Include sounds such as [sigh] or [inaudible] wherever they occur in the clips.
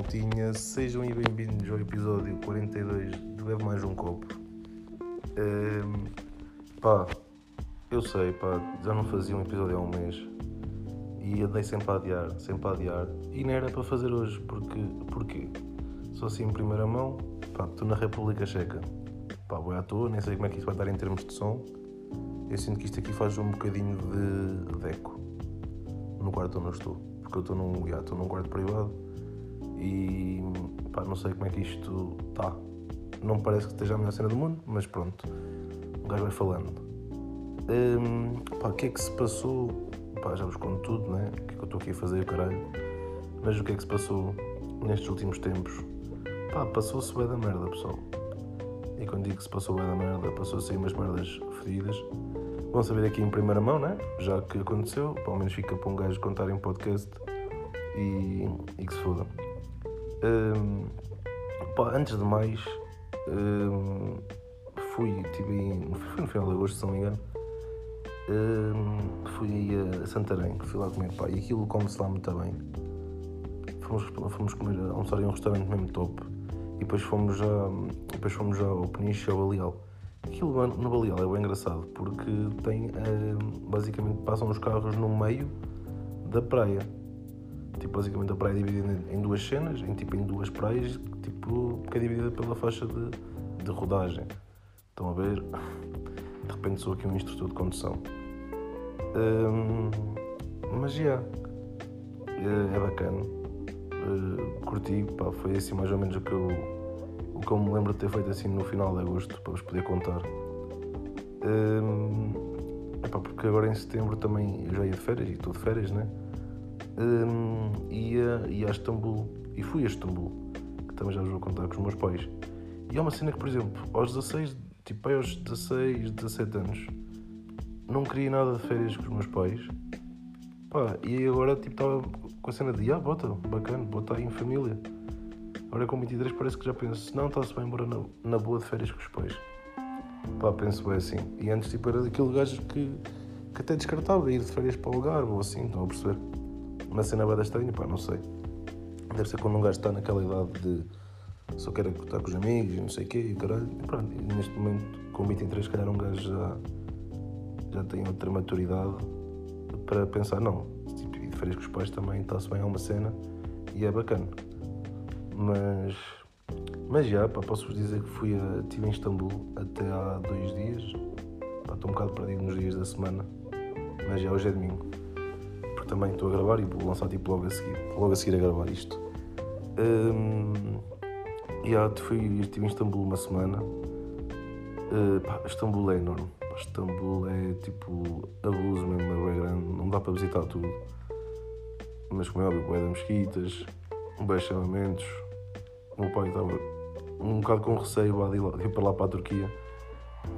maltinha, sejam bem-vindos ao episódio 42 de Bebe Mais Um Copo. Ehm, pá, eu sei, pá, já não fazia um episódio há um mês e andei sempre a adiar, sempre a adiar e não era para fazer hoje, porque, porquê? Só assim em primeira mão, pá, estou na República Checa, pá, vou à toa, nem sei como é que isso vai dar em termos de som, eu sinto que isto aqui faz um bocadinho de, de eco no quarto onde eu estou, porque eu estou num, já, estou num quarto privado e pá, não sei como é que isto está. Não parece que esteja a melhor cena do mundo, mas pronto, o gajo vai falando. Hum, pá, o que é que se passou? Pá, já vos conto tudo, né? O que é que eu estou aqui a fazer, caralho? Mas o que é que se passou nestes últimos tempos? Pá, passou-se bem da merda, pessoal. E quando digo que se passou bem da merda, passou-se aí umas merdas fedidas. Vão saber aqui em primeira mão, né? Já que aconteceu, pelo menos fica para um gajo contar em podcast e, e que se foda. Um, pá, antes de mais, um, fui, tive, foi no final de agosto, se não me engano, um, fui a Santarém, fui lá comer, pá, e aquilo come-se lá muito bem. Fomos, fomos comer, almoçar em um restaurante mesmo top, e depois fomos já, depois fomos ao Peniche ao Baleal. Aquilo no Baleal é bem engraçado, porque tem, basicamente, passam os carros no meio da praia Tipo, basicamente a praia é dividida em duas cenas, em, tipo, em duas praias, tipo, que é dividida pela faixa de, de rodagem. Estão a ver? De repente sou aqui um instrutor de condução. Hum, mas já, yeah, é, é bacana. Uh, curti, pá, foi assim mais ou menos o que eu, o que eu me lembro de ter feito assim no final de agosto, para vos poder contar. Um, porque agora em setembro também eu já ia de férias e estou de férias, né? Um, ia, ia a Istambul e fui a Istambul, que também já vos vou contar com os meus pais. E é uma cena que, por exemplo, aos 16, tipo, aos 16, 17 anos, não queria nada de férias com os meus pais. Pá, e agora, tipo, estava com a cena de, ah, bota, bacana, bota aí em família. Agora com 23 parece que já penso, não, está-se bem embora na, na boa de férias com os pais. Pá, penso bem assim. E antes, tipo, era daquele gajo que, que até descartava ir de férias para o lugar ou assim, estão a perceber? Uma cena bada estranha, pá, não sei. Deve ser quando um gajo está naquela idade de só quero estar com os amigos e não sei o quê e caralho. E pronto, e neste momento, com 23, se calhar um gajo já, já tem outra maturidade para pensar, não, tipo, ir de férias com os pais também está-se bem, é uma cena e é bacana. Mas, mas já, pá, posso-vos dizer que fui a, estive em Istambul até há dois dias. Pá, estou um bocado perdido nos dias da semana, mas já hoje é domingo também estou a gravar e vou lançar tipo logo a seguir, logo a seguir a gravar isto. Um, yeah, fui, estive em Istambul uma semana. Uh, pá, Istambul é enorme. Istambul é tipo abuso mesmo, é grande, não dá para visitar tudo. Mas como é óbvio, é de mesquitas, bem chamamentos. O meu pai estava um bocado com receio de ir para lá para a Turquia.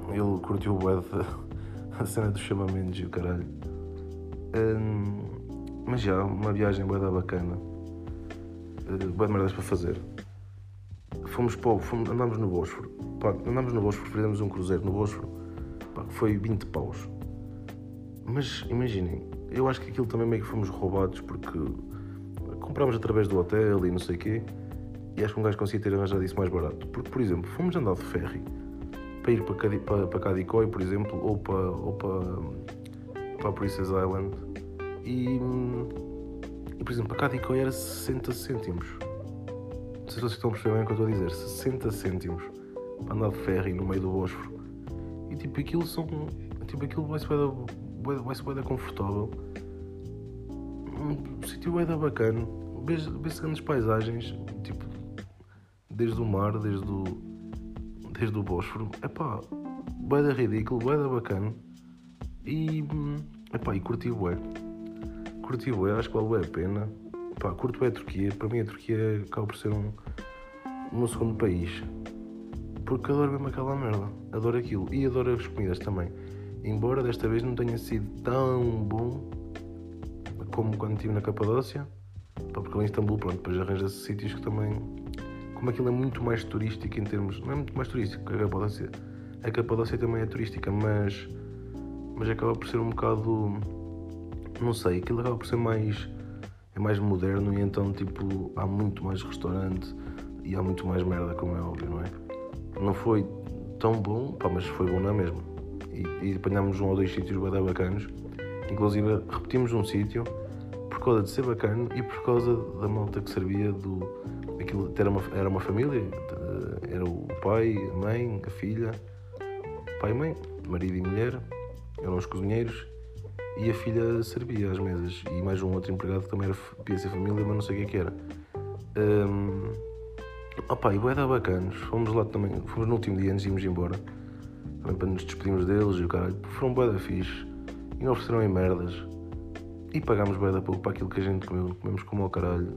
Ele curtiu o bué [laughs] a cena dos chamamentos e o caralho. Um, mas já, uma viagem boa bacana. Boa de merdas para fazer. Fomos para fomos, andámos no Bósforo. Pá, andámos no Bósforo, fizemos um cruzeiro no Bósforo. Pá, foi 20 paus. Mas imaginem, eu acho que aquilo também meio que fomos roubados porque comprámos através do hotel e não sei o quê. E acho que um gajo conseguia ter arranjado isso mais barato. Porque, por exemplo, fomos andar de ferry para ir para, Cadi, para, para Cadicói, por exemplo, ou para, ou para, para Princess Island e, e por exemplo, a Cadicoi era 60 cêntimos. Não sei se vocês estão a perceber bem o que eu estou a dizer. 60 cêntimos para andar de ferry no meio do Bósforo. E tipo, aquilo são. Tipo, aquilo vai-se vai, vai bem confortável. Um sítio bem bacana. Vê-se grandes paisagens, tipo, desde o mar, desde o, desde o Bósforo. É pá, bem ridículo, bem bacana. E, epá, e curti bué curti bué, acho que vale a pena. Pá, curto bem a Turquia, para mim a Turquia acaba por ser um, um meu segundo país. Porque adoro mesmo aquela merda, adoro aquilo e adoro as comidas também. Embora desta vez não tenha sido tão bom como quando estive na Capadócia, pá, porque lá em Istambul, pronto, depois arranja-se sítios que também. Como aquilo é muito mais turístico em termos. Não é muito mais turístico que a Capadócia. A Capadócia também é turística, mas. Mas acaba por ser um bocado não sei, aquilo acaba por ser mais é mais moderno e então tipo há muito mais restaurante e há muito mais merda, como é óbvio, não é? Não foi tão bom, pá, mas foi bom na mesma. E, e apanhámos um ou dois sítios bem bacanos. Inclusive repetimos um sítio por causa de ser bacana e por causa da malta que servia do. Aquilo era uma, era uma família, era o pai, a mãe, a filha, pai e mãe, marido e mulher, eram os cozinheiros e a filha servia às mesas. E mais um outro empregado que também era, ser família, mas não sei o que, é era. Um, opa, e boeda bacanos, fomos lá também, fomos no último dia antes de irmos embora, também para nos despedirmos deles e o caralho, foram boeda fixe. E não ofereceram em merdas. E pagámos boeda pouco para aquilo que a gente comeu, comemos como ao caralho.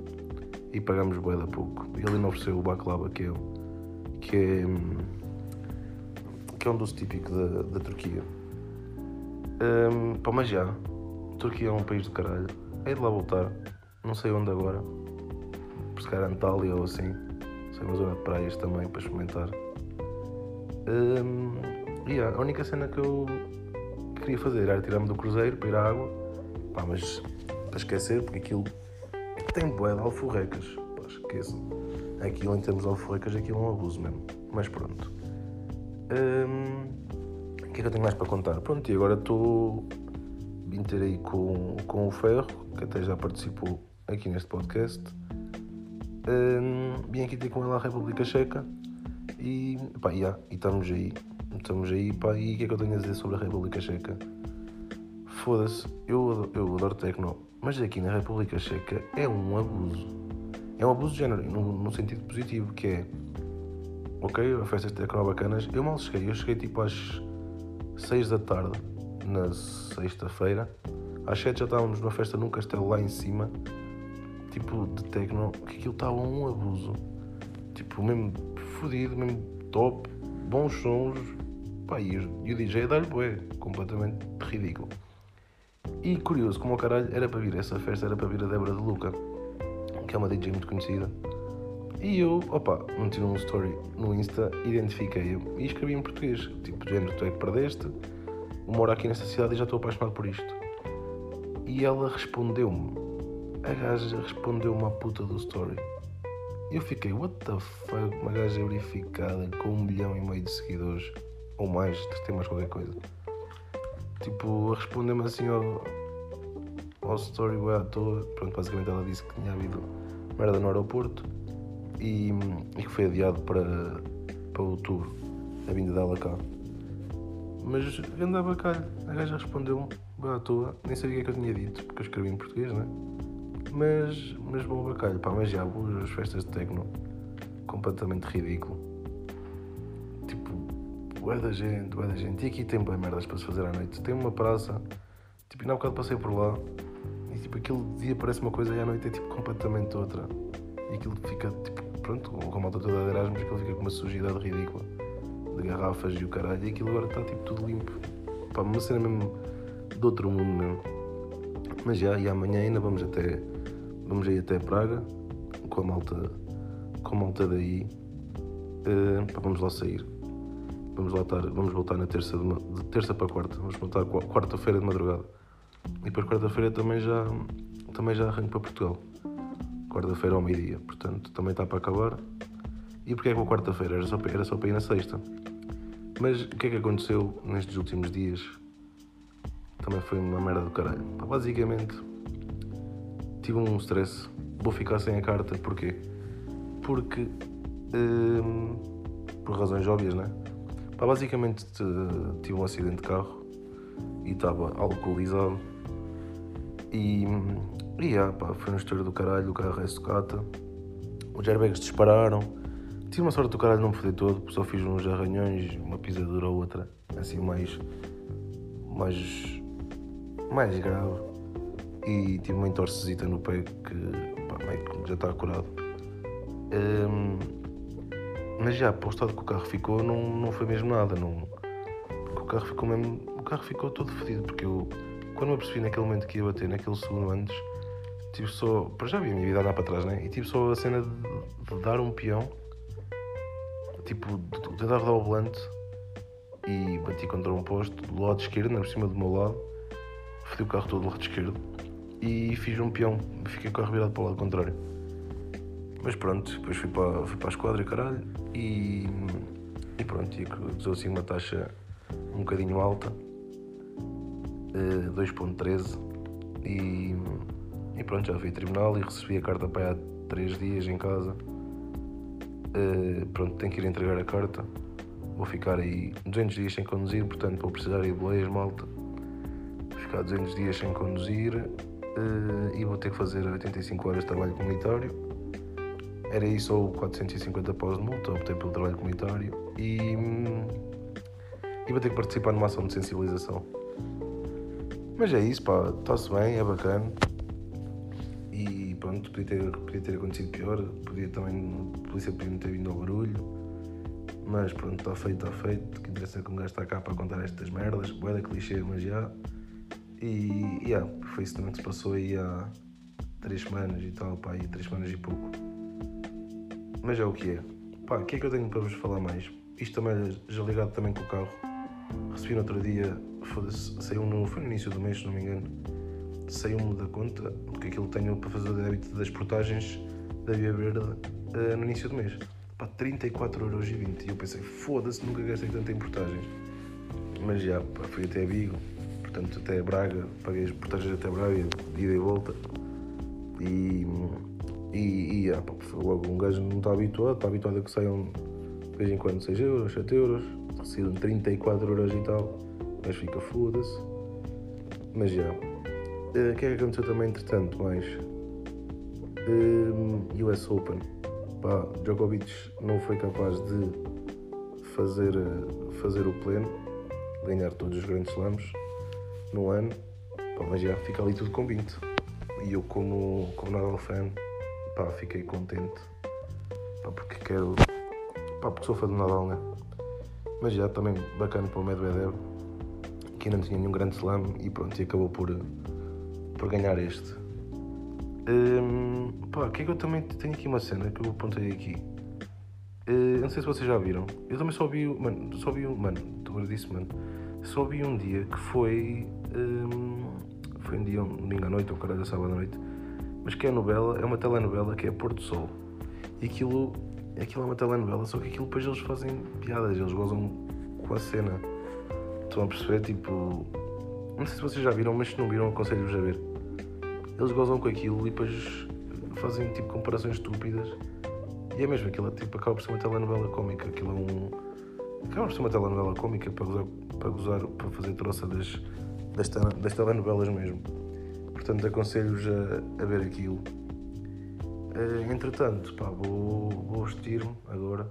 E pagámos boeda pouco. E ele não ofereceu o baklava que é, que é, que é um doce típico da, da Turquia. Um, pá, mas já, Turquia é um país do caralho. Hei de lá voltar, não sei onde agora. Por se calhar Antália ou assim. Sei uma zona de praias também para experimentar. Um, yeah, a única cena que eu queria fazer era tirar-me do cruzeiro para ir à água. Pá, mas para esquecer, porque aquilo tem bué de alforrecas. Pá, esqueço. Aquilo em termos de alforrecas, aquilo é um abuso mesmo. Mas pronto. Um, que é que eu tenho mais para contar? Pronto, e agora estou. Vim ter aí com, com o Ferro, que até já participou aqui neste podcast. Um, vim aqui ter com ela a República Checa e, pá, yeah, e estamos aí. Estamos aí, pá, e o que é que eu tenho a dizer sobre a República Checa? Foda-se, eu, eu adoro tecno, mas aqui na República Checa é um abuso. É um abuso de género, no, no sentido positivo, que é ok, festas de tecno bacanas. Eu mal cheguei, eu cheguei tipo às 6 da tarde, na sexta-feira. Às 7 já estávamos numa festa num castelo lá em cima, tipo de techno, que aquilo estava um abuso. Tipo, mesmo fodido, mesmo top, bons sons, pá, e, o, DJ a dar-lhe bué, completamente ridículo. E curioso, como o caralho, era para vir essa festa, era para vir a Débora de Luca, que é uma DJ muito conhecida. E eu, opa, meti um story no Insta, identifiquei-o e escrevi em português. Tipo, género, tu é que perdeste, moro aqui nesta cidade e já estou apaixonado por isto. E ela respondeu-me. A gaja respondeu-me à puta do story. Eu fiquei, what the fuck, uma gaja verificada com um milhão e meio de seguidores, ou mais, tem mais qualquer coisa. Tipo, respondeu-me assim ao, ao story, à toa. Pronto, basicamente ela disse que tinha havido merda no aeroporto e, e que foi adiado para, para outubro, a vinda dela cá. Mas andava cá, a gaja respondeu-me à toa, nem sabia o que é que eu tinha dito, porque eu escrevi em português, né? Mas, mas bom bacalho, pá, mas já, as festas de tecno, completamente ridículo. Tipo, bué da gente, bué da gente. E aqui tem bem merdas para se fazer à noite. Tem uma praça, tipo, ainda há bocado passei por lá, e tipo, aquele dia parece uma coisa e à noite é tipo completamente outra. E aquilo fica, tipo, pronto, com a malta toda de Erasmus, aquilo fica com uma sujidade ridícula de garrafas e o caralho, e aquilo agora está tipo tudo limpo. Pá, uma cena mesmo de outro mundo mesmo. Mas já, e amanhã ainda vamos até. Vamos aí até Praga com a malta. Com a malta daí. Uh, pá, vamos lá sair. Vamos estar, vamos voltar na terça, de, de terça para quarta. Vamos voltar quarta-feira de madrugada. E depois quarta-feira também já, também já arranco para Portugal quarta-feira ao meio-dia, portanto também está para acabar. E porquê é que a quarta-feira? Era só, era só para ir na sexta. Mas o que é que aconteceu nestes últimos dias? Também foi uma merda do caralho. basicamente, tive um stress. Vou ficar sem a carta, porquê? Porque, hum, por razões óbvias, né? Pá, basicamente, tive um acidente de carro e estava alcoolizado. E e yeah, pá, foi uma história do caralho, o carro é sucata. Os airbags dispararam. Tive uma sorte do caralho não me foder todo, só fiz uns arranhões, uma pisadura ou outra, assim mais. mais. mais grave. E tive uma entorcezita no pé que, pá, já está curado. Um, mas já, para o estado que o carro ficou, não, não foi mesmo nada. Não, porque o carro ficou mesmo. O carro ficou todo fedido, porque eu, quando me apercebi naquele momento que ia bater, naquele segundo antes tive só. Já vi a minha vida andar para trás, né? E tive só a cena de, de dar um peão, tipo, tentar rodar o volante e bati contra um posto do lado esquerdo, por cima do meu lado, fodi o carro todo do lado esquerdo. e fiz um peão, fiquei com a virado para o lado contrário. Mas pronto, depois fui para, fui para a esquadra caralho e, e pronto, e usou assim uma taxa um bocadinho alta, 2.13 eh, e, e pronto, já fui ao tribunal e recebi a carta para há 3 dias em casa. Uh, pronto, tenho que ir entregar a carta. Vou ficar aí 200 dias sem conduzir, portanto vou precisar ir de boleias, malta. Vou ficar 200 dias sem conduzir uh, e vou ter que fazer 85 horas de trabalho comunitário. Era isso ou 450 pós de multa, optei pelo trabalho comunitário e, e vou ter que participar numa ação de sensibilização. Mas é isso, pá, está-se bem, é bacana. Pronto, podia ter, podia ter acontecido pior, podia também, a polícia podia não ter vindo ao barulho. Mas pronto, está feito, está feito. O que interessa é que um gajo está cá para contar estas merdas, boeda clichê, mas já. E yeah, foi isso também que se passou aí há três semanas e tal, pá, aí três semanas e pouco. Mas é o que é. Pá, o que é que eu tenho para vos falar mais? Isto também é já ligado também com o carro. Recebi no outro dia saiu no, foi no início do mês, se não me engano, saiu-me da conta, porque aquilo tenho para fazer o débito das portagens da Via Verde uh, no início do mês. Pá, 34,20€ e eu pensei, foda-se, nunca gastei tanto em portagens. Mas já, pá, fui até Vigo, portanto até Braga, paguei as portagens até Braga, ida e volta. E, e, e já, pá, logo um gajo não está habituado, está habituado a que saiam de vez em quando 6 euros, 7 euros, saíram 34 euros e tal mas fica foda-se. Mas já. Uh, o que é que aconteceu também entretanto mais? Uh, eh, US Open. Pá, Djokovic não foi capaz de fazer, uh, fazer o pleno, ganhar todos os grandes slams no ano. Pá, mas já fica ali tudo com 20. E eu como, como Nadal fan, pá, fiquei contente. Pá, porque quero. Pá, porque sou fã do Nadal, né? Mas já também bacana para o Medvedev que não tinha nenhum grande slam e pronto, e acabou por, por ganhar este. Um, pá, que é que eu também tenho aqui uma cena que eu apontei aqui. Uh, não sei se vocês já viram. Eu também só vi, mano, só vi um, mano, agora disse, mano, só vi um dia que foi, um, foi um dia, um domingo à noite ou caralho, sábado à noite, mas que é a novela, é uma telenovela que é Porto Sol. E aquilo, aquilo é uma telenovela, só que aquilo depois eles fazem piadas, eles gozam com a cena. Estão a perceber? Tipo. Não sei se vocês já viram, mas se não viram, aconselho-vos a ver. Eles gozam com aquilo e depois fazem tipo comparações estúpidas. E é mesmo, aquilo tipo, acaba por ser uma telenovela cómica. Aquilo é um. Acaba por ser uma telenovela cómica para gozar, para, gozar, para fazer troça das, das, das telenovelas mesmo. Portanto, aconselho-vos a, a, ver aquilo. Uh, entretanto, pá, vou, vou vestir-me agora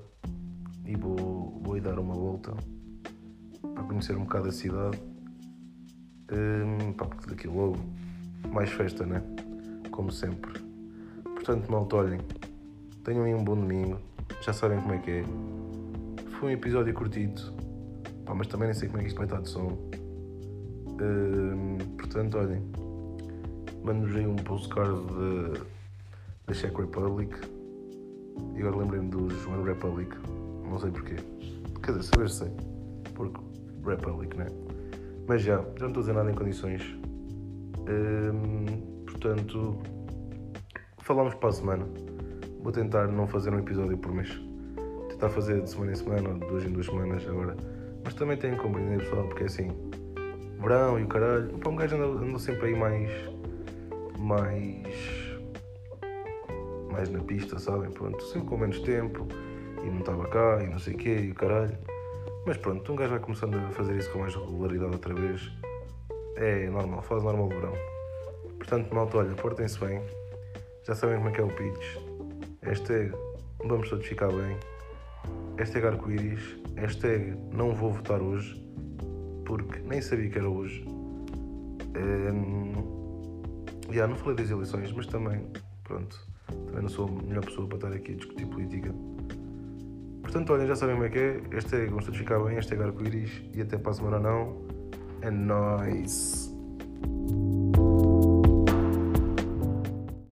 e vou, vou ir dar uma volta para conhecer um bocado a cidade. Um, pá, porque daqui logo mais festa, né? Como sempre. Portanto, malta, olhem, tenham aí um bom domingo, já sabem como é que é. Foi um episódio curtido, pá, mas também nem sei como é que isto vai estar de som. Um, portanto, olhem, mando-vos aí um postcard da Czech Republic. E agora lembrei-me dos One Republic, não sei porquê. Quer dizer, saber sei, porque Republic, né? Mas já, já não estou a dizer nada em condições. Hum, portanto, falamos para a semana. Vou tentar não fazer um episódio por mês. Tentar fazer de semana em semana ou de duas em duas semanas agora. Mas também tenho que compreender, pessoal, porque é assim, verão e o caralho. Para um gajo anda, anda sempre aí mais. mais. mais na pista, sabem? Pronto, sempre com menos tempo e não estava cá e não sei o quê e o caralho. Mas pronto, um gajo vai começando a fazer isso com mais regularidade outra vez. É normal, faz normal verão. Portanto, malta, olha, portem-se bem. Já sabem como é que é o pitch. Hashtag vamos todos ficar bem. Hashtag arco-íris. Hashtag não vou votar hoje. Porque nem sabia que era hoje. Um, yeah, não falei das eleições, mas também, pronto, também não sou a melhor pessoa para estar aqui a discutir política. Portanto, olha, já sabem como é que é. É, gosto de ficar bem, é arco-íris e até para a semana não. É nóis!